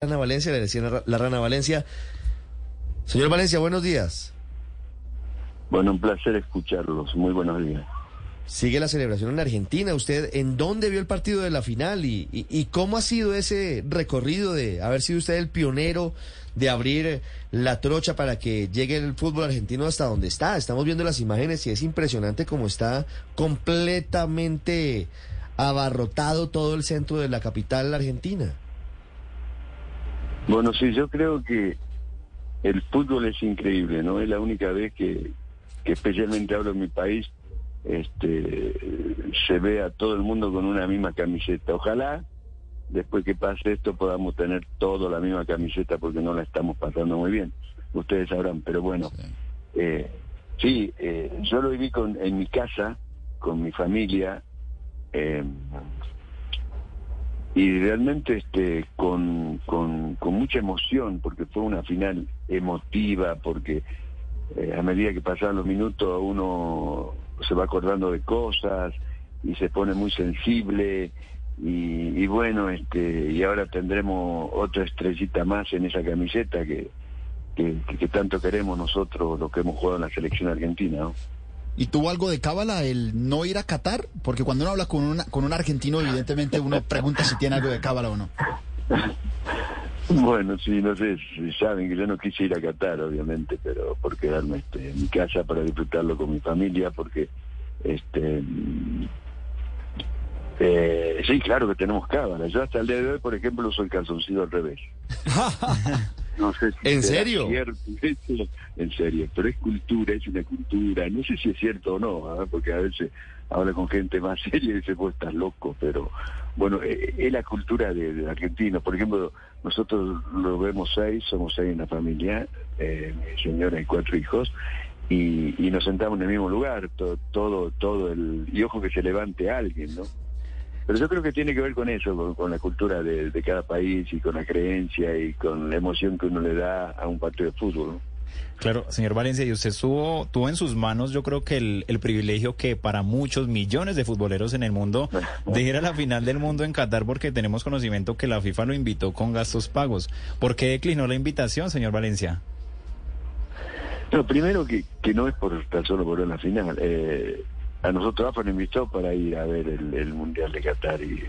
Rana Valencia, le decía la Rana Valencia. Señor Valencia, buenos días. Bueno, un placer escucharlos. Muy buenos días. Sigue la celebración en Argentina. ¿Usted en dónde vio el partido de la final y, y, cómo ha sido ese recorrido de haber sido usted el pionero de abrir la trocha para que llegue el fútbol argentino hasta donde está? Estamos viendo las imágenes y es impresionante cómo está completamente abarrotado todo el centro de la capital argentina. Bueno, sí, yo creo que el fútbol es increíble, ¿no? Es la única vez que, especialmente hablo en mi país, este, se ve a todo el mundo con una misma camiseta. Ojalá después que pase esto podamos tener todo la misma camiseta porque no la estamos pasando muy bien. Ustedes sabrán, pero bueno, sí, eh, sí eh, yo lo viví con, en mi casa, con mi familia. Eh, y realmente este con, con, mucha emoción porque fue una final emotiva porque eh, a medida que pasaban los minutos uno se va acordando de cosas y se pone muy sensible y, bueno este y ahora tendremos otra estrellita más en esa camiseta que, que, que tanto queremos nosotros los que hemos jugado en la selección argentina ¿no? ¿Y tuvo algo de cábala el no ir a Qatar? Porque cuando uno habla con, una, con un argentino, evidentemente uno pregunta si tiene algo de cábala o no. Bueno, sí, no sé, si saben que yo no quise ir a Qatar, obviamente, pero por quedarme este, en mi casa para disfrutarlo con mi familia, porque, este, eh, sí, claro que tenemos cábala. Yo hasta el día de hoy, por ejemplo, uso el calzoncillo al revés. No sé si ¿En serio? en serio, pero es cultura, es una cultura. No sé si es cierto o no, ¿ah? porque a veces habla con gente más seria y dice, vos estás loco, pero bueno, eh, es la cultura de, Argentina. Por ejemplo, nosotros lo vemos seis, somos seis en la familia, eh, mi señora y cuatro hijos, y, y nos sentamos en el mismo lugar, todo, todo, todo el... Y ojo que se levante alguien, ¿no? Pero yo creo que tiene que ver con eso, con, la cultura de, cada país y con la creencia y con la emoción que uno le da a un partido de fútbol. Claro, señor Valencia, y usted tuvo, tuvo en sus manos, yo creo que el, privilegio que para muchos millones de futboleros en el mundo de ir a la final del mundo en Qatar, porque tenemos conocimiento que la FIFA lo invitó con gastos pagos. ¿Por qué declinó la invitación, señor Valencia? No, primero que, que no es por estar solo por la final. Eh, a nosotros AFA nos invitó para ir a ver el, Mundial de Qatar y,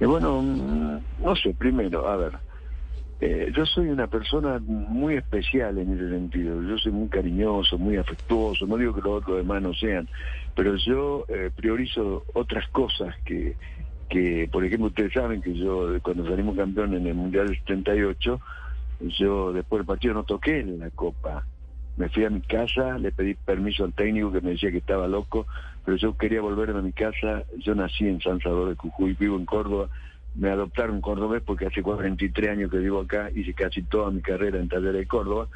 bueno, mm, no sé, primero, a ver, eh, yo soy una persona muy especial en ese sentido, yo soy muy cariñoso, muy afectuoso, no digo que los otros demás no sean, pero yo eh, priorizo otras cosas que, que, por ejemplo, ustedes saben que yo cuando salimos campeón en el Mundial del 78, yo después del partido no toqué en la Copa, me fui a mi casa, le pedí permiso al técnico que me decía que estaba loco, pero yo quería volverme a mi casa. Yo nací en San Salvador de Jujuy, vivo en Córdoba. Me adoptaron cordobés porque hace 43 años que vivo acá, hice casi toda mi carrera en Talleres de Córdoba,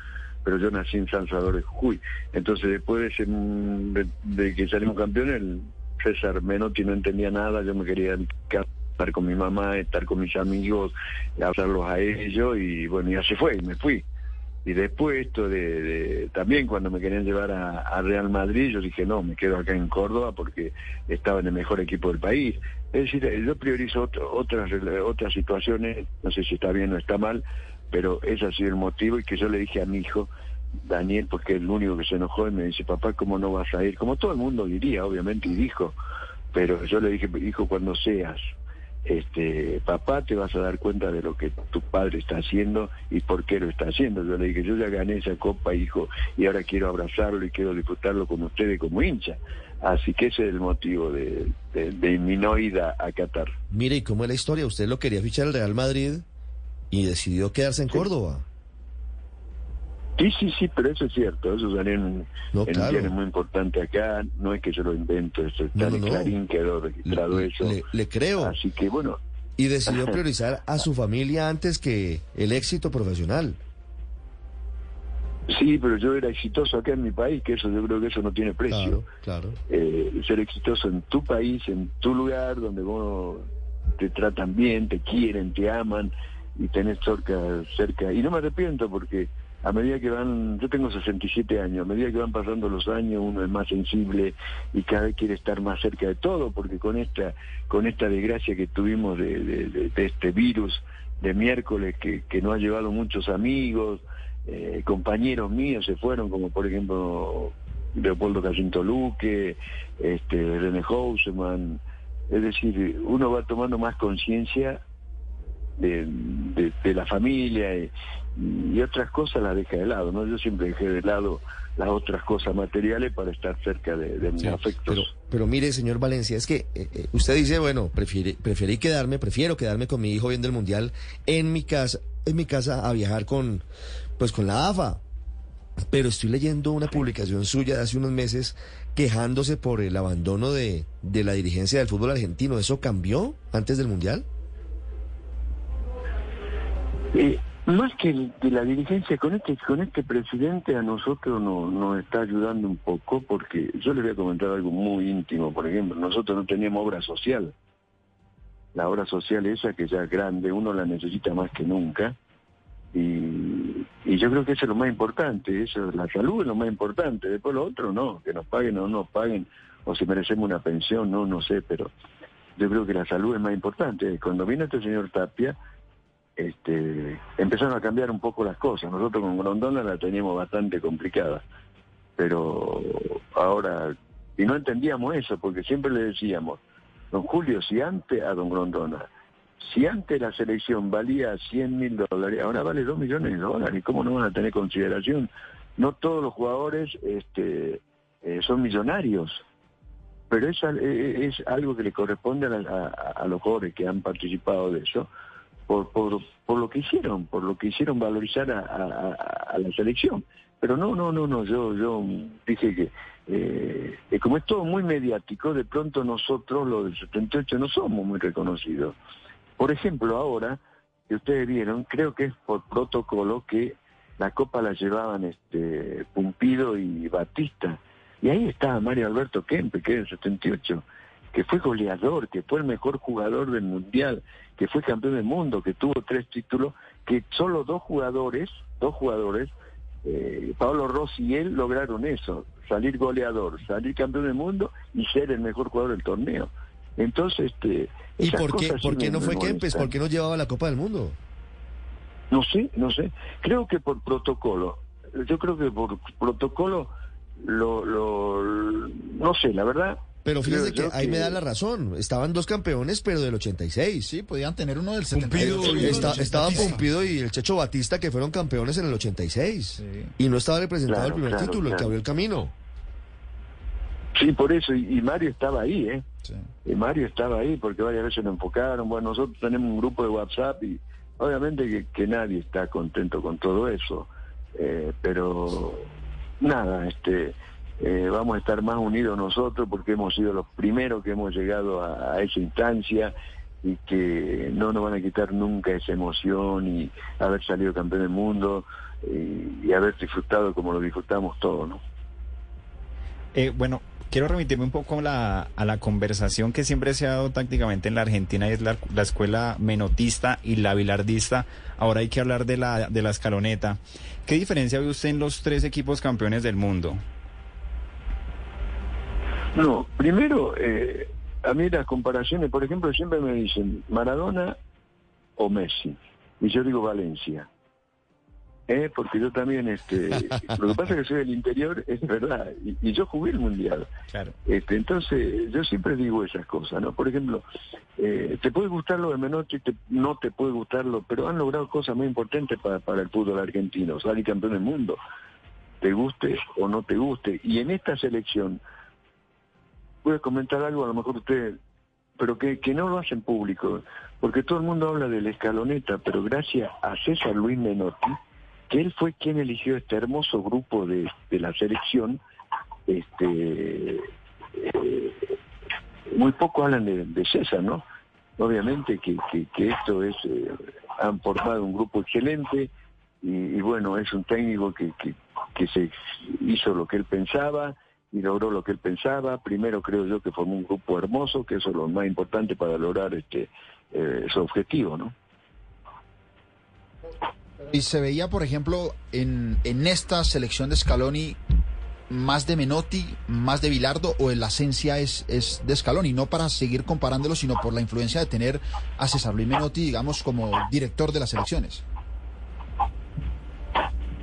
pero yo nací en San Salvador de Jujuy. Entonces después de, de, que salimos campeones, el César Menotti no entendía nada, yo me quería estar con mi mamá, estar con mis amigos, hablarlos a ellos y bueno, ya se fue, me fui. Y después esto de, también cuando me querían llevar a, Real Madrid, yo dije, no, me quedo acá en Córdoba porque estaba en el mejor equipo del país. Es decir, yo priorizo otras, otras situaciones, no sé si está bien o está mal, pero ese ha sido el motivo y que yo le dije a mi hijo, Daniel, porque es el único que se enojó y me dice, papá, ¿cómo no vas a ir? Como todo el mundo diría, obviamente, y dijo, pero yo le dije, hijo, cuando seas este papá te vas a dar cuenta de lo que tu padre está haciendo y por qué lo está haciendo. Yo le dije, yo ya gané esa copa, hijo, y ahora quiero abrazarlo y quiero disfrutarlo con ustedes como hincha. Así que ese es el motivo de, de, mi no ida a Qatar. Mire, ¿y cómo es la historia? Usted lo quería fichar al Real Madrid y decidió quedarse en Córdoba. Sí, sí, sí, pero eso es cierto, eso salió en, un muy importante acá, no es que yo lo invento, esto está en Clarín, quedó registrado eso. Le, creo. Así que bueno. Y decidió priorizar a su familia antes que el éxito profesional. Sí, pero yo era exitoso acá en mi país, que eso yo creo que eso no tiene precio. Claro, claro. Eh, ser exitoso en tu país, en tu lugar, donde vos te tratan bien, te quieren, te aman y tenés cerca, cerca. Y no me arrepiento porque a medida que van, yo tengo 67 años, a medida que van pasando los años uno es más sensible y cada vez quiere estar más cerca de todo, porque con esta, con esta desgracia que tuvimos de, de, este virus, de miércoles que, que no ha llevado muchos amigos, eh, compañeros míos se fueron, como por ejemplo Leopoldo Casinto Luque, este, René Houseman. Es decir, uno va tomando más conciencia de, de, la familia y, y, otras cosas las deja de lado, ¿no? Yo siempre dejé de lado las otras cosas materiales para estar cerca de, mis afectos. Pero, pero, mire, señor Valencia, es que eh, eh, usted dice, bueno, prefiere, preferí quedarme, prefiero quedarme con mi hijo viendo el Mundial en mi casa, en mi casa a viajar con, pues con la AFA. Pero estoy leyendo una publicación suya de hace unos meses quejándose por el abandono de, de la dirigencia del fútbol argentino. ¿Eso cambió antes del Mundial? Eh, más que de la dirigencia con este con este presidente a nosotros no, nos está ayudando un poco porque yo le voy a comentar algo muy íntimo, por ejemplo, nosotros no teníamos obra social. La obra social esa que ya es grande, uno la necesita más que nunca. Y, y yo creo que eso es lo más importante, eso la salud es lo más importante, después lo otro no, que nos paguen o no nos paguen, o si merecemos una pensión, no, no sé, pero yo creo que la salud es más importante. Cuando vino este señor Tapia, este, empezaron a cambiar un poco las cosas. Nosotros con Grondona la teníamos bastante complicada, pero ahora, y no entendíamos eso, porque siempre le decíamos, don Julio, si antes a don Grondona, si antes la selección valía 100 mil dólares, ahora vale 2 millones de dólares, ¿cómo no van a tener consideración? No todos los jugadores este, eh, son millonarios, pero es, es, algo que le corresponde a, a los jugadores que han participado de eso por, por, lo que hicieron, por lo que hicieron valorizar a, la selección. Pero no, no, no, no, yo, yo dije que eh, como es todo muy mediático, de pronto nosotros, los del 78, no somos muy reconocidos. Por ejemplo, ahora, que ustedes vieron, creo que es por protocolo que la copa la llevaban este Pumpido y Batista. Y ahí estaba Mario Alberto Kempe, que es el 78 que fue goleador, que fue el mejor jugador del Mundial, que fue campeón del mundo, que tuvo tres títulos, que solo dos jugadores, dos jugadores, eh, Pablo Rossi y él lograron eso, salir goleador, salir campeón del mundo y ser el mejor jugador del torneo. Entonces, este... ¿Y por qué, por qué no fue Kempes? ¿Por qué no llevaba la Copa del Mundo? No sé, no sé. Creo que por protocolo. Yo creo que por protocolo lo, lo no sé, la verdad pero fíjese que ahí me da la razón. Estaban dos campeones, pero del 86. Sí, podían tener uno del 76. estaba Pumpido y el Checho Batista, que fueron campeones en el 86. Y no estaba representado el primer título, el que abrió el camino. Sí, por eso. Y, Mario estaba ahí, ¿eh? Y Mario estaba ahí porque varias veces lo enfocaron. Bueno, nosotros tenemos un grupo de WhatsApp y obviamente que, nadie está contento con todo eso. Eh, pero nada, este eh, vamos a estar más unidos nosotros porque hemos sido los primeros que hemos llegado a, esa instancia y que no nos van a quitar nunca esa emoción y haber salido campeón del mundo y, haber disfrutado como lo disfrutamos todos, ¿no? Eh, bueno, quiero remitirme un poco a la, a la conversación que siempre se ha dado tácticamente en la Argentina, y es la, la, escuela menotista y la bilardista. Ahora hay que hablar de la, de la escaloneta. ¿Qué diferencia ve usted en los tres equipos campeones del mundo? No, primero, eh, a mí las comparaciones, por ejemplo, siempre me dicen Maradona o Messi, y yo digo Valencia. ¿Eh? Porque yo también, este, lo que pasa es que soy del interior, es verdad, y, yo jugué el mundial. Claro. Este, entonces, yo siempre digo esas cosas, ¿no? Por ejemplo, eh, te puede gustar lo de Menotti, te, no te puede gustarlo, pero han logrado cosas muy importantes para, para el fútbol argentino, salir campeón del mundo, te guste o no te guste. Y en esta selección, voy a comentar algo, a lo mejor usted, pero que, que no lo hacen público, porque todo el mundo habla de la escaloneta, pero gracias a César Luis Menotti, que él fue quien eligió este hermoso grupo de, de la selección, este eh, muy poco hablan de, César, ¿no? Obviamente que, que, esto es, eh, han formado un grupo excelente y, y bueno, es un técnico que, que, que se hizo lo que él pensaba, y logró lo que él pensaba. Primero creo yo que formó un grupo hermoso, que eso es lo más importante para lograr este eh, su objetivo, ¿no? Y se veía, por ejemplo, en, en esta selección de Scaloni más de Menotti, más de Bilardo o la esencia es, es de Escalón y no para seguir comparándolo, sino por la influencia de tener a César Luis Menotti, digamos, como director de las elecciones?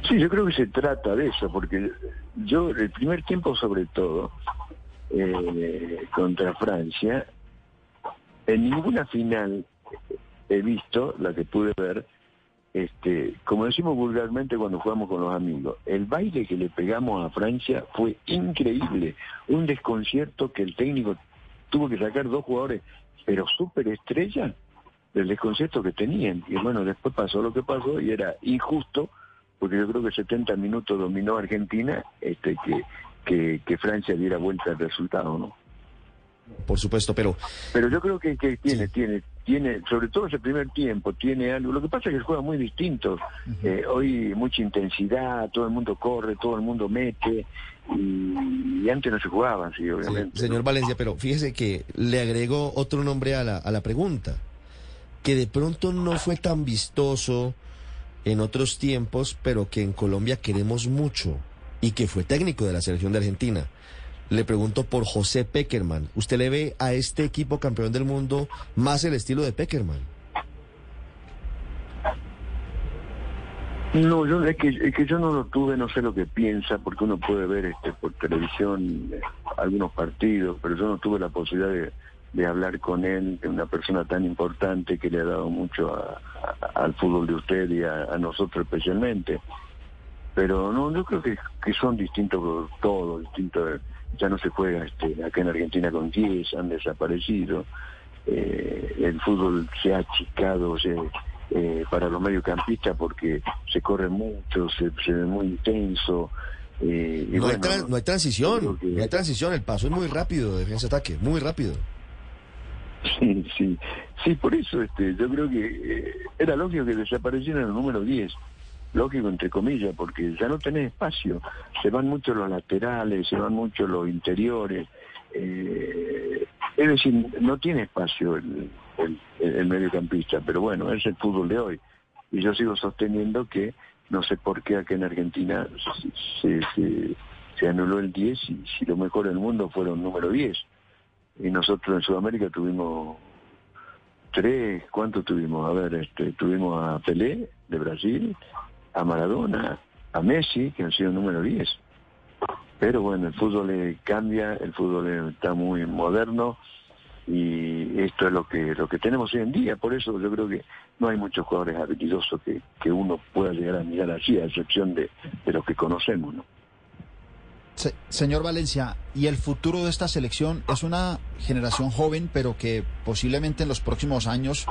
Sí, yo creo que se trata de eso, porque yo el primer tiempo sobre todo eh, contra Francia, en ninguna final he visto, la que pude ver, este, como decimos vulgarmente cuando jugamos con los amigos, el baile que le pegamos a Francia fue increíble, un desconcierto que el técnico tuvo que sacar dos jugadores, pero súper estrella del desconcierto que tenían. Y bueno, después pasó lo que pasó y era injusto, porque yo creo que 70 minutos dominó Argentina, este, que, que, que Francia diera vuelta al resultado, ¿no? Por supuesto, pero... Pero yo creo que, que tiene, tiene, tiene, sobre todo ese primer tiempo, tiene algo. Lo que pasa es que juega muy distinto. Eh, hoy mucha intensidad, todo el mundo corre, todo el mundo mete, y, antes no se jugaba así, obviamente. señor Valencia, pero fíjese que le agregó otro nombre a la, a la pregunta, que de pronto no fue tan vistoso en otros tiempos, pero que en Colombia queremos mucho, y que fue técnico de la selección de Argentina. Le pregunto por José Peckerman. ¿Usted le ve a este equipo campeón del mundo más el estilo de Peckerman? No, yo, es, que, es que yo no lo tuve, no sé lo que piensa, porque uno puede ver este por televisión eh, algunos partidos, pero yo no tuve la posibilidad de, de hablar con él, de una persona tan importante que le ha dado mucho a- a- al fútbol de usted y a, a nosotros especialmente. Pero no, yo creo que, que son distintos todos, distintos. Ya no se juega este, acá en Argentina con 10, han desaparecido. Eh, el fútbol se ha achicado se, eh, para los mediocampistas porque se corre mucho, se, se ve muy intenso. eh, y No, hay bueno, tran- no hay transición, que- no hay transición, el paso es muy rápido, de defensa-ataque, muy rápido. Sí, sí, sí, por eso este, yo creo que eh, era lógico que desaparecieran el número 10, lógico entre comillas, porque ya no tenés espacio, se van mucho los laterales, se van mucho los interiores, eh, es decir, no tiene espacio el, mediocampista, pero bueno, es el fútbol de hoy, y yo sigo sosteniendo que no sé por qué acá en Argentina se, se, se anuló el 10 y si lo mejor del mundo fueron número 10 y nosotros en Sudamérica tuvimos tres, ¿cuántos tuvimos? A ver, este, tuvimos a Pelé de Brasil, a Maradona, a Messi, que han sido número 10. Pero bueno, el fútbol cambia, el fútbol está muy moderno y esto es lo que lo que tenemos hoy en día. Por eso yo creo que no hay muchos jugadores habilidosos que, que uno pueda llegar a mirar así, a excepción de, de los que conocemos, ¿no? Se- señor Valencia, ¿y el futuro de esta selección es una generación joven, pero que posiblemente en los próximos años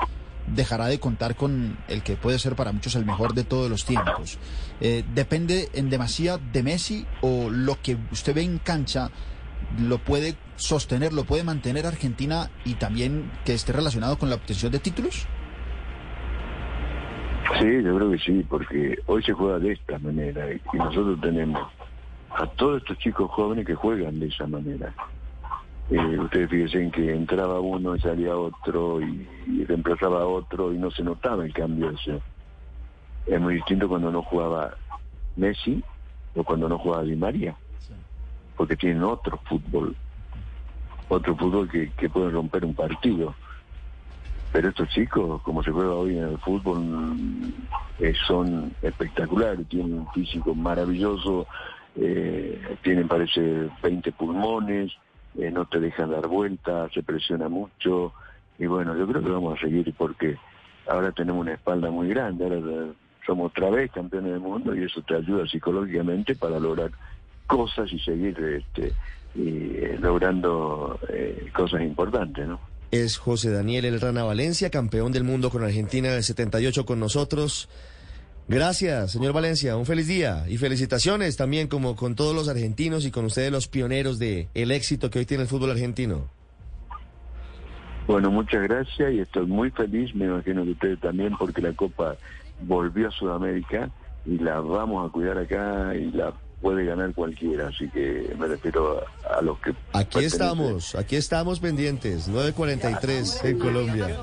dejará de contar con el que puede ser para muchos el mejor de todos los tiempos? Eh, ¿Depende en demasía de Messi o lo que usted ve en cancha lo puede sostener, lo puede mantener Argentina y también que esté relacionado con la obtención de títulos? Sí, yo creo que sí, porque hoy se juega de esta manera y nosotros tenemos a todos estos chicos jóvenes que juegan de esa manera. Eh, ustedes fíjense en que entraba uno y salía otro y, y reemplazaba a otro y no se notaba el cambio ese. Es muy distinto cuando no jugaba Messi o cuando no jugaba Di María, porque tienen otro fútbol, otro fútbol que, que pueden romper un partido. Pero estos chicos, como se juega hoy en el fútbol, mm, eh, son espectaculares, tienen un físico maravilloso, eh, tienen parece 20 pulmones, eh, no te dejan dar vueltas, se presiona mucho, y bueno, yo creo que vamos a seguir porque ahora tenemos una espalda muy grande, ahora eh, somos otra vez campeones del mundo y eso te ayuda psicológicamente para lograr cosas y seguir este, eh, logrando cosas importantes, ¿no? Es José Daniel El Rana Valencia, campeón del mundo con Argentina del 78 con nosotros. Gracias, señor Valencia, un feliz día y felicitaciones también como con todos los argentinos y con ustedes los pioneros de el éxito que hoy tiene el fútbol argentino. Bueno, muchas gracias y estoy muy feliz, me imagino que ustedes también, porque la Copa volvió a Sudamérica y la vamos a cuidar acá y la puede ganar cualquiera, así que me refiero a, a los que... Aquí pertenecen- estamos, aquí estamos pendientes, 9.43 en Colombia.